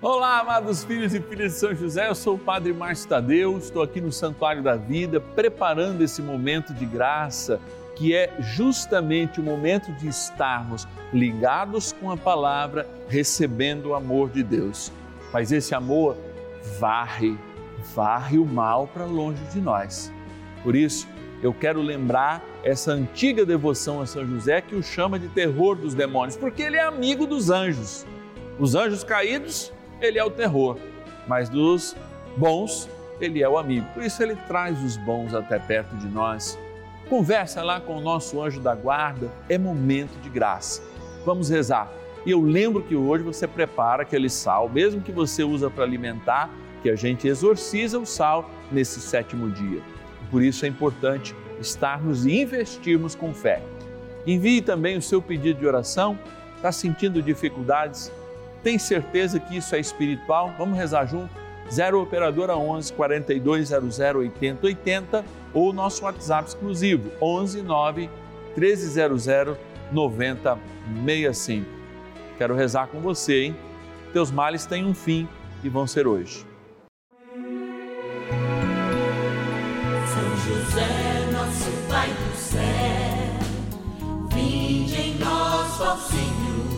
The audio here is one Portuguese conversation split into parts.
Olá, amados filhos e filhas de São José, eu sou o Padre Márcio Tadeu, estou aqui no Santuário da Vida, preparando esse momento de graça, que é justamente o momento de estarmos ligados com a palavra, recebendo o amor de Deus. Mas esse amor varre, varre o mal para longe de nós. Por isso, eu quero lembrar essa antiga devoção a São José que o chama de terror dos demônios, porque ele é amigo dos anjos. Os anjos caídos ele é o terror, mas dos bons, ele é o amigo. Por isso ele traz os bons até perto de nós. Conversa lá com o nosso anjo da guarda, é momento de graça. Vamos rezar. E eu lembro que hoje você prepara aquele sal, mesmo que você usa para alimentar, que a gente exorciza o sal nesse sétimo dia. Por isso é importante estarmos e investirmos com fé. Envie também o seu pedido de oração. Está sentindo dificuldades? Tem certeza que isso é espiritual? Vamos rezar junto? 0 Operadora 11 4200 80 80 ou nosso WhatsApp exclusivo 11 9 1300 9065. Quero rezar com você, hein? Teus males têm um fim e vão ser hoje. São José, nosso Pai do céu, vinde em nós, ó Senhor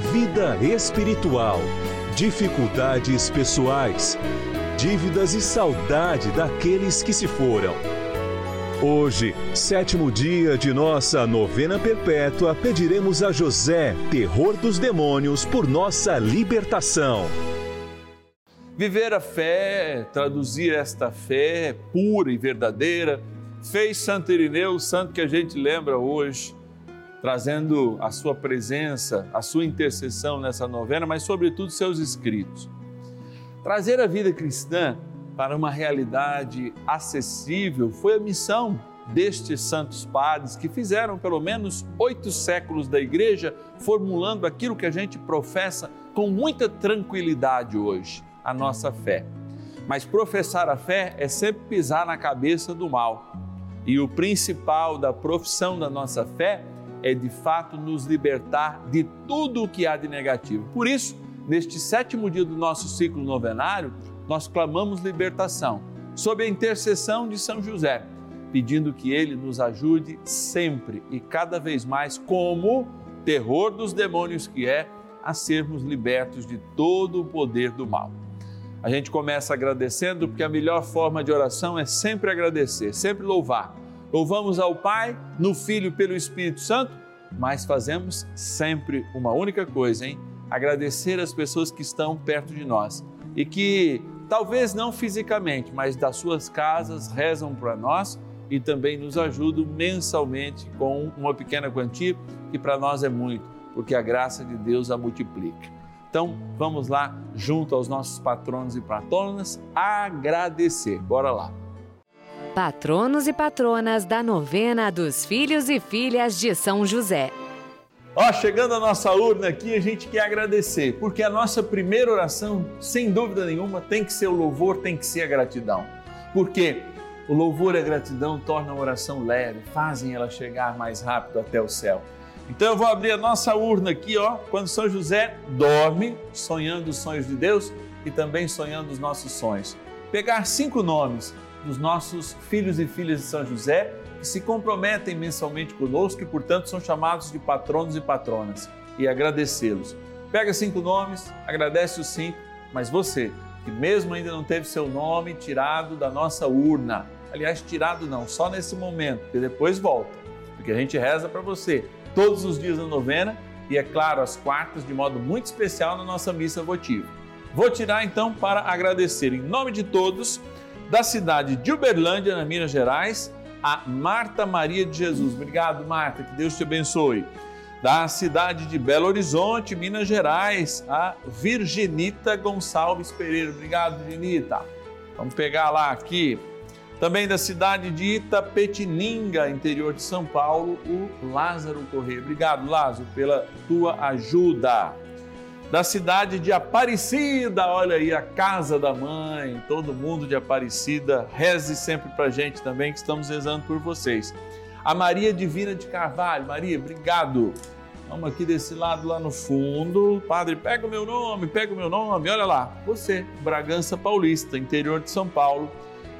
vida espiritual, dificuldades pessoais, dívidas e saudade daqueles que se foram. Hoje, sétimo dia de nossa novena perpétua, pediremos a José, terror dos demônios, por nossa libertação. Viver a fé, traduzir esta fé pura e verdadeira, fez Santo Irineu, santo que a gente lembra hoje trazendo a sua presença, a sua intercessão nessa novena, mas sobretudo seus escritos. Trazer a vida cristã para uma realidade acessível foi a missão destes santos padres que fizeram pelo menos oito séculos da igreja, formulando aquilo que a gente professa com muita tranquilidade hoje, a nossa fé. Mas professar a fé é sempre pisar na cabeça do mal. E o principal da profissão da nossa fé é de fato nos libertar de tudo o que há de negativo. Por isso, neste sétimo dia do nosso ciclo novenário, nós clamamos libertação, sob a intercessão de São José, pedindo que ele nos ajude sempre e cada vez mais, como terror dos demônios que é, a sermos libertos de todo o poder do mal. A gente começa agradecendo, porque a melhor forma de oração é sempre agradecer, sempre louvar Louvamos ao Pai, no Filho pelo Espírito Santo, mas fazemos sempre uma única coisa, hein? Agradecer as pessoas que estão perto de nós e que, talvez não fisicamente, mas das suas casas, rezam para nós e também nos ajudam mensalmente com uma pequena quantia, que para nós é muito, porque a graça de Deus a multiplica. Então, vamos lá, junto aos nossos patronos e patronas, agradecer. Bora lá patronos e patronas da novena dos filhos e filhas de São José. Ó, chegando a nossa urna aqui, a gente quer agradecer, porque a nossa primeira oração, sem dúvida nenhuma, tem que ser o louvor, tem que ser a gratidão. Porque o louvor e a gratidão tornam a oração leve, fazem ela chegar mais rápido até o céu. Então eu vou abrir a nossa urna aqui, ó, quando São José dorme, sonhando os sonhos de Deus e também sonhando os nossos sonhos. Pegar cinco nomes dos nossos filhos e filhas de São José que se comprometem mensalmente conosco e, portanto, são chamados de patronos e patronas e agradecê-los. Pega cinco nomes, agradece os cinco, mas você, que mesmo ainda não teve seu nome tirado da nossa urna, aliás, tirado não, só nesse momento, porque depois volta, porque a gente reza para você todos os dias da novena e, é claro, às quartas, de modo muito especial na nossa missa votiva. Vou tirar então para agradecer em nome de todos, da cidade de Uberlândia, na Minas Gerais, a Marta Maria de Jesus. Obrigado, Marta, que Deus te abençoe. Da cidade de Belo Horizonte, Minas Gerais, a Virginita Gonçalves Pereira. Obrigado, Virginita. Vamos pegar lá aqui. Também da cidade de Itapetininga, interior de São Paulo, o Lázaro Corrêa. Obrigado, Lázaro, pela tua ajuda da cidade de Aparecida, olha aí, a casa da mãe, todo mundo de Aparecida, reze sempre para gente também, que estamos rezando por vocês. A Maria Divina de Carvalho, Maria, obrigado. Vamos aqui desse lado, lá no fundo. Padre, pega o meu nome, pega o meu nome, olha lá, você, Bragança Paulista, interior de São Paulo,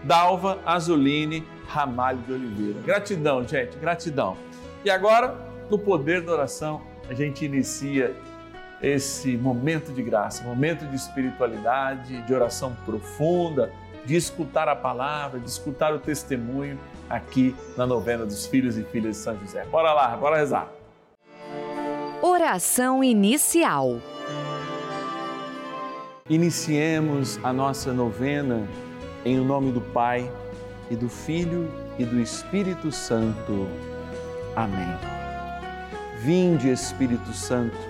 Dalva Azuline Ramalho de Oliveira. Gratidão, gente, gratidão. E agora, no poder da oração, a gente inicia esse momento de graça, momento de espiritualidade, de oração profunda, de escutar a palavra, de escutar o testemunho aqui na novena dos filhos e filhas de São José. Bora lá, bora rezar. Oração inicial. Iniciemos a nossa novena em nome do Pai e do Filho e do Espírito Santo. Amém. Vinde, Espírito Santo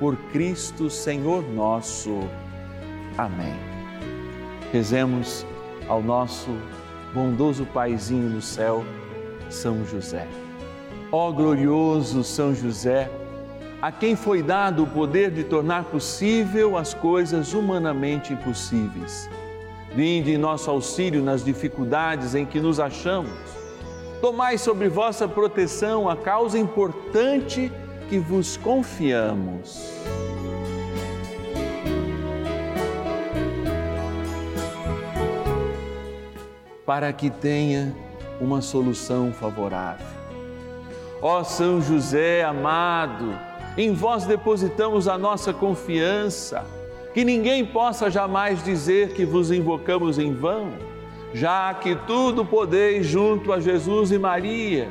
por Cristo Senhor nosso. Amém. Rezemos ao nosso bondoso Paizinho no céu, São José. Ó glorioso São José, a quem foi dado o poder de tornar possível as coisas humanamente impossíveis. Vinde em nosso auxílio nas dificuldades em que nos achamos. Tomai sobre vossa proteção a causa importante que vos confiamos. Para que tenha uma solução favorável. Ó São José amado, em vós depositamos a nossa confiança, que ninguém possa jamais dizer que vos invocamos em vão, já que tudo podeis junto a Jesus e Maria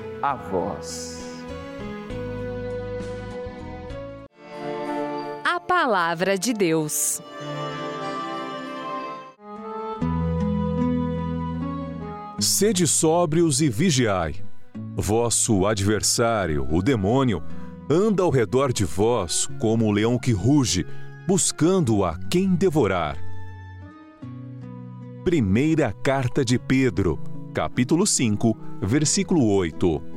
a vós. A Palavra de Deus. Sede sóbrios e vigiai. Vosso adversário, o demônio, anda ao redor de vós como um leão que ruge, buscando a quem devorar. Primeira Carta de Pedro, capítulo 5, versículo 8.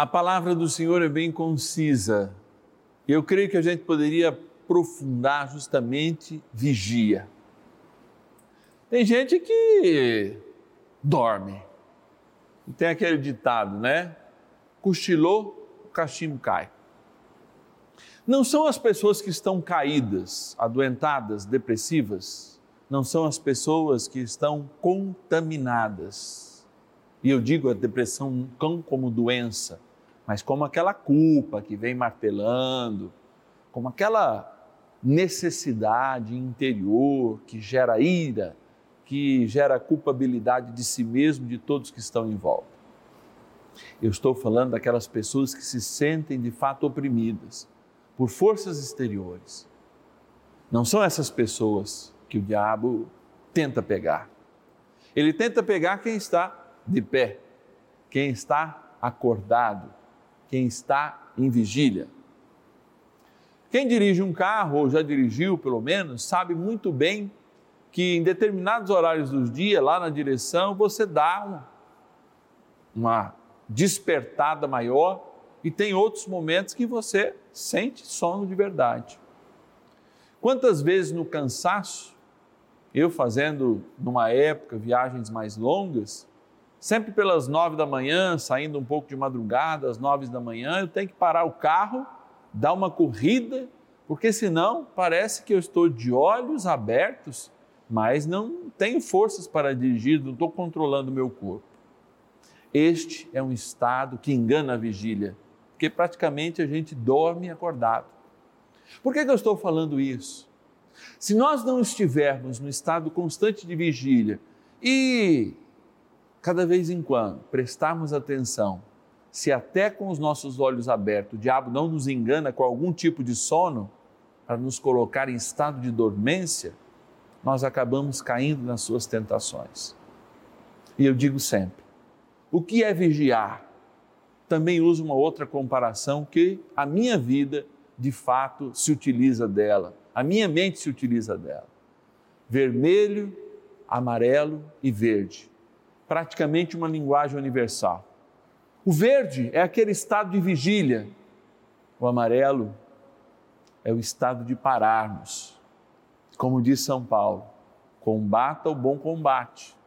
A palavra do Senhor é bem concisa. Eu creio que a gente poderia aprofundar justamente vigia. Tem gente que dorme. Tem aquele ditado, né? Cochilou, o cachimbo cai. Não são as pessoas que estão caídas, adoentadas, depressivas, não são as pessoas que estão contaminadas. E eu digo a depressão não como doença, mas como aquela culpa que vem martelando, como aquela necessidade interior que gera ira, que gera culpabilidade de si mesmo, de todos que estão em volta. Eu estou falando daquelas pessoas que se sentem de fato oprimidas por forças exteriores. Não são essas pessoas que o diabo tenta pegar. Ele tenta pegar quem está de pé, quem está acordado, quem está em vigília. Quem dirige um carro, ou já dirigiu pelo menos, sabe muito bem que em determinados horários do dia, lá na direção, você dá uma, despertada maior e tem outros momentos que você sente sono de verdade. Quantas vezes no cansaço, eu fazendo numa época viagens mais longas, sempre pelas nove da manhã, saindo um pouco de madrugada, às nove da manhã, eu tenho que parar o carro, dar uma corrida, porque senão parece que eu estou de olhos abertos, mas não tenho forças para dirigir, não estou controlando o meu corpo. Este é um estado que engana a vigília, porque praticamente a gente dorme acordado. Por que, que eu estou falando isso? Se nós não estivermos no estado constante de vigília e cada vez em quando prestarmos atenção, se até com os nossos olhos abertos o diabo não nos engana com algum tipo de sono para nos colocar em estado de dormência, nós acabamos caindo nas suas tentações. E eu digo sempre: o que é vigiar? Também uso uma outra comparação que a minha vida, de fato, se utiliza dela, a minha mente se utiliza dela. Vermelho, amarelo e verde. Praticamente uma linguagem universal. O verde é aquele estado de vigília, o amarelo é o estado de pararmos. Como diz São Paulo, combata o bom combate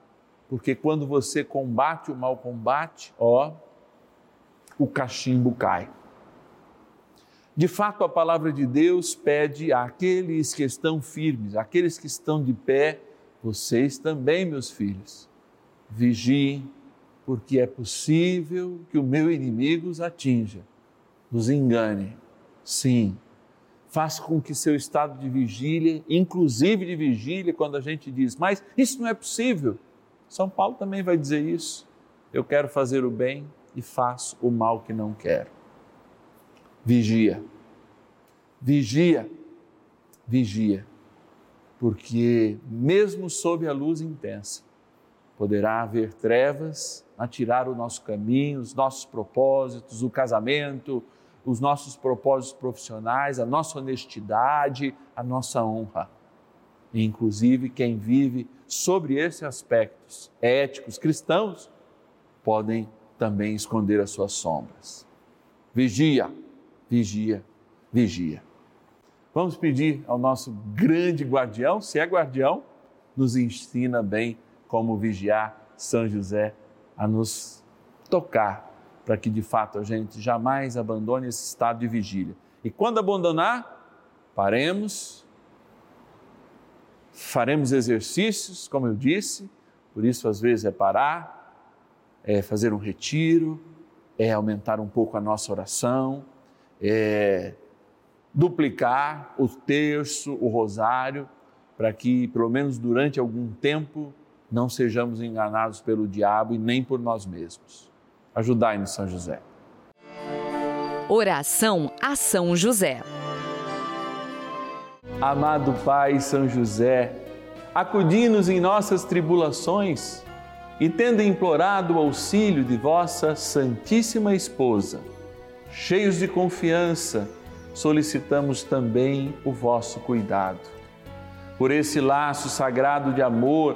porque quando você combate o mau combate, ó, o cachimbo cai. De fato, a palavra de Deus pede àqueles que estão firmes, àqueles que estão de pé, vocês também, meus filhos, vigiem, porque é possível que o meu inimigo os atinja, os engane. Sim, faz com que seu estado de vigília, inclusive de vigília, quando a gente diz, mas isso não é possível são Paulo também vai dizer isso. Eu quero fazer o bem e faço o mal que não quero. Vigia, vigia, vigia, porque mesmo sob a luz intensa, poderá haver trevas a tirar o nosso caminho, os nossos propósitos, o casamento, os nossos propósitos profissionais, a nossa honestidade, a nossa honra. E, inclusive, quem vive sobre esses aspectos éticos cristãos podem também esconder as suas sombras. Vigia, vigia, vigia. Vamos pedir ao nosso grande guardião, se é guardião, nos ensina bem como vigiar São José a nos tocar, para que de fato a gente jamais abandone esse estado de vigília. E quando abandonar, paremos faremos exercícios, como eu disse, por isso às vezes é parar, é fazer um retiro, é aumentar um pouco a nossa oração, é duplicar o terço, o rosário, para que pelo menos durante algum tempo não sejamos enganados pelo diabo e nem por nós mesmos. Ajudai-nos, São José. Oração a São José. Amado Pai São José, acudi-nos em nossas tribulações e, tendo implorado o auxílio de vossa Santíssima Esposa, cheios de confiança, solicitamos também o vosso cuidado. Por esse laço sagrado de amor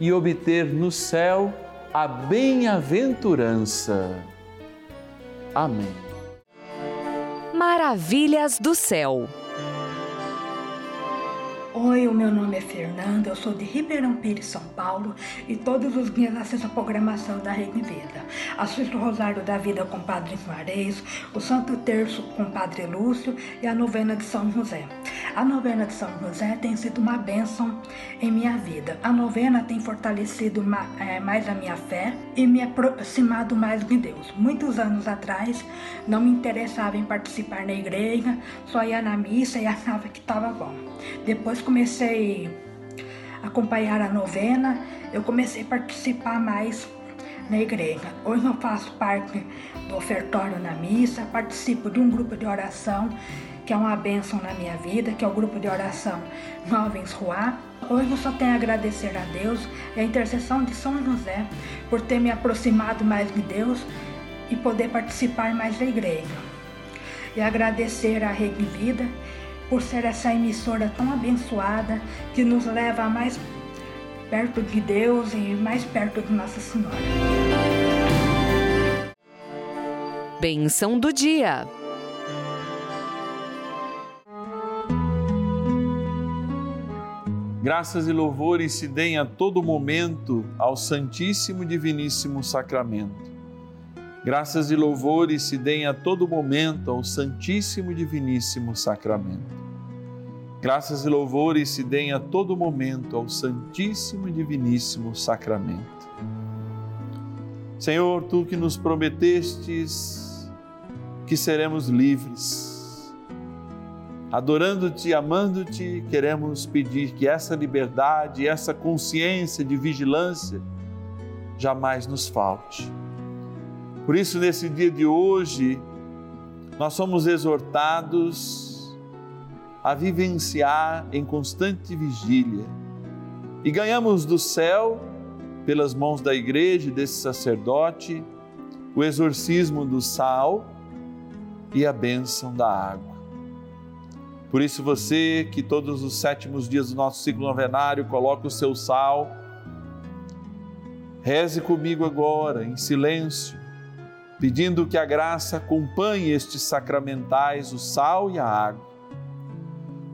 e obter no céu a bem-aventurança. Amém. Maravilhas do céu. Oi, o meu nome é Fernanda, eu sou de Ribeirão Pires, São Paulo e todos os dias assisto a programação da Rede Vida. Assisto o Rosário da Vida com o Padre Juarez, o Santo Terço com o Padre Lúcio e a novena de São José. A novena de São José tem sido uma bênção em minha vida. A novena tem fortalecido mais a minha fé e me aproximado mais de Deus. Muitos anos atrás não me interessava em participar na igreja, só ia na missa e achava que estava bom. Depois comecei a acompanhar a novena, eu comecei a participar mais na igreja. Hoje eu faço parte do ofertório na missa, participo de um grupo de oração que é uma bênção na minha vida, que é o grupo de oração Jovens Ruá. Hoje eu só tenho a agradecer a Deus e a intercessão de São José por ter me aproximado mais de Deus e poder participar mais da igreja. E agradecer a Rede Vida por ser essa emissora tão abençoada que nos leva mais perto de Deus e mais perto de Nossa Senhora. Benção do dia. Graças e louvores se deem a todo momento ao Santíssimo e Diviníssimo Sacramento. Graças e louvores se deem a todo momento ao Santíssimo e Diviníssimo Sacramento. Graças e louvores se deem a todo momento ao Santíssimo e Diviníssimo Sacramento. Senhor, tu que nos prometestes que seremos livres adorando-te, amando-te, queremos pedir que essa liberdade, essa consciência de vigilância jamais nos falte. Por isso, nesse dia de hoje, nós somos exortados a vivenciar em constante vigília e ganhamos do céu, pelas mãos da igreja e desse sacerdote, o exorcismo do sal e a bênção da água. Por isso, você que todos os sétimos dias do nosso ciclo novenário coloca o seu sal, reze comigo agora, em silêncio, pedindo que a graça acompanhe estes sacramentais, o sal e a água.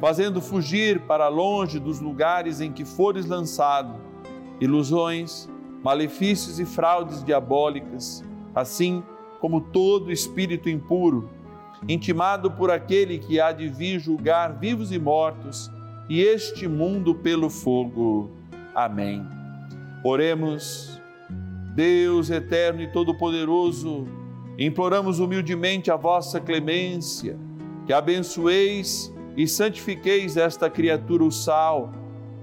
fazendo fugir para longe dos lugares em que fores lançado ilusões, malefícios e fraudes diabólicas, assim como todo espírito impuro intimado por aquele que há de vir julgar vivos e mortos e este mundo pelo fogo. Amém. Oremos, Deus eterno e todo-poderoso, imploramos humildemente a vossa clemência, que abençoeis e santifiqueis esta criatura, o sal,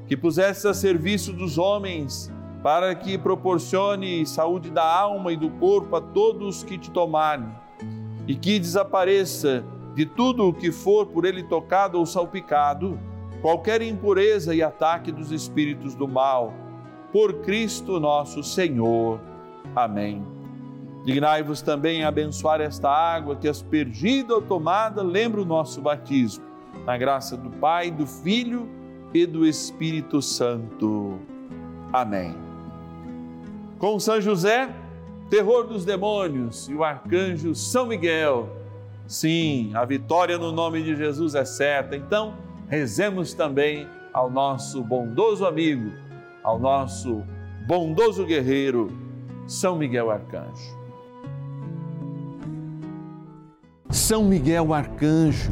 que pusesse a serviço dos homens, para que proporcione saúde da alma e do corpo a todos que te tomarem e que desapareça de tudo o que for por ele tocado ou salpicado, qualquer impureza e ataque dos espíritos do mal. Por Cristo nosso Senhor. Amém. Dignai-vos também a abençoar esta água que, aspergida ou tomada, lembra o nosso batismo. Na graça do Pai, do Filho e do Espírito Santo. Amém. Com São José, terror dos demônios e o arcanjo São Miguel. Sim, a vitória no nome de Jesus é certa. Então, rezemos também ao nosso bondoso amigo, ao nosso bondoso guerreiro, São Miguel Arcanjo. São Miguel Arcanjo,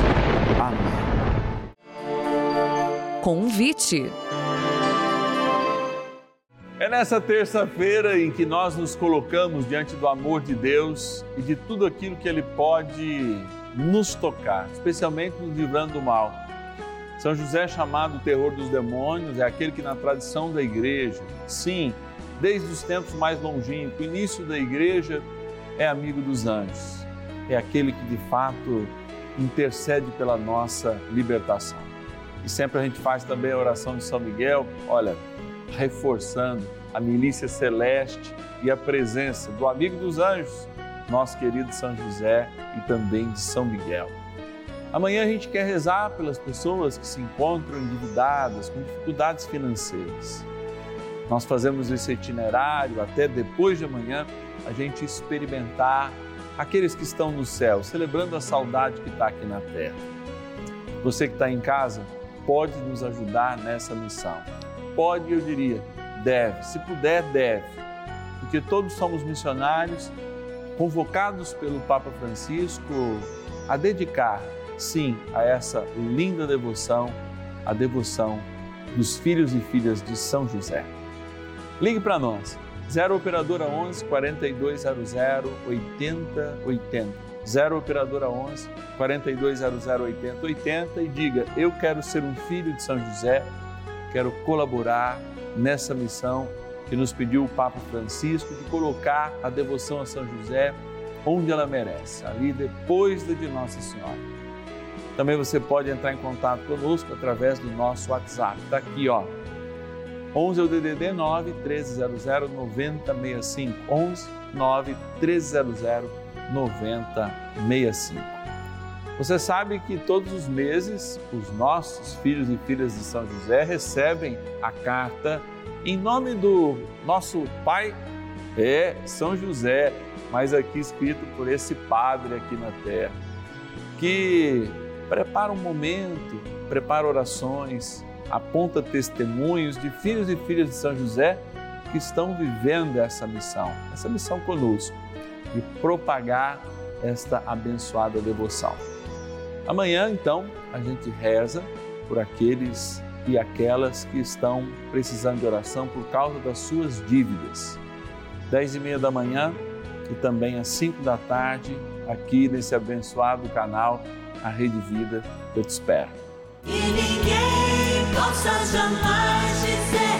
Convite. É nessa terça-feira em que nós nos colocamos diante do amor de Deus e de tudo aquilo que Ele pode nos tocar, especialmente nos livrando do mal. São José, chamado terror dos demônios, é aquele que, na tradição da igreja, sim, desde os tempos mais longínquos, o início da igreja, é amigo dos anjos, é aquele que de fato intercede pela nossa libertação. E sempre a gente faz também a oração de São Miguel, olha, reforçando a milícia celeste e a presença do amigo dos anjos, nosso querido São José e também de São Miguel. Amanhã a gente quer rezar pelas pessoas que se encontram endividadas, com dificuldades financeiras. Nós fazemos esse itinerário até depois de amanhã a gente experimentar aqueles que estão no céu, celebrando a saudade que está aqui na terra. Você que está em casa pode nos ajudar nessa missão. Pode, eu diria, deve. Se puder, deve. Porque todos somos missionários convocados pelo Papa Francisco a dedicar sim a essa linda devoção, a devoção dos filhos e filhas de São José. Ligue para nós, 0 Operadora 11 4200 8080. 0 Operadora 11 4200 8080 e diga: Eu quero ser um filho de São José, quero colaborar nessa missão que nos pediu o Papa Francisco de colocar a devoção a São José onde ela merece, ali depois de Nossa Senhora. Também você pode entrar em contato conosco através do nosso WhatsApp. Está aqui, ó. 11 é o DDD 9 1300 9065. 11 9 1300 9065. Você sabe que todos os meses os nossos filhos e filhas de São José recebem a carta em nome do nosso pai, é São José, mas aqui escrito por esse padre aqui na terra, que prepara um momento, prepara orações, aponta testemunhos de filhos e filhas de São José que estão vivendo essa missão, essa missão conosco, de propagar esta abençoada devoção. Amanhã, então, a gente reza por aqueles e aquelas que estão precisando de oração por causa das suas dívidas. Dez e meia da manhã e também às cinco da tarde, aqui nesse abençoado canal a Rede Vida, eu te espero. Ninguém possa jamais dizer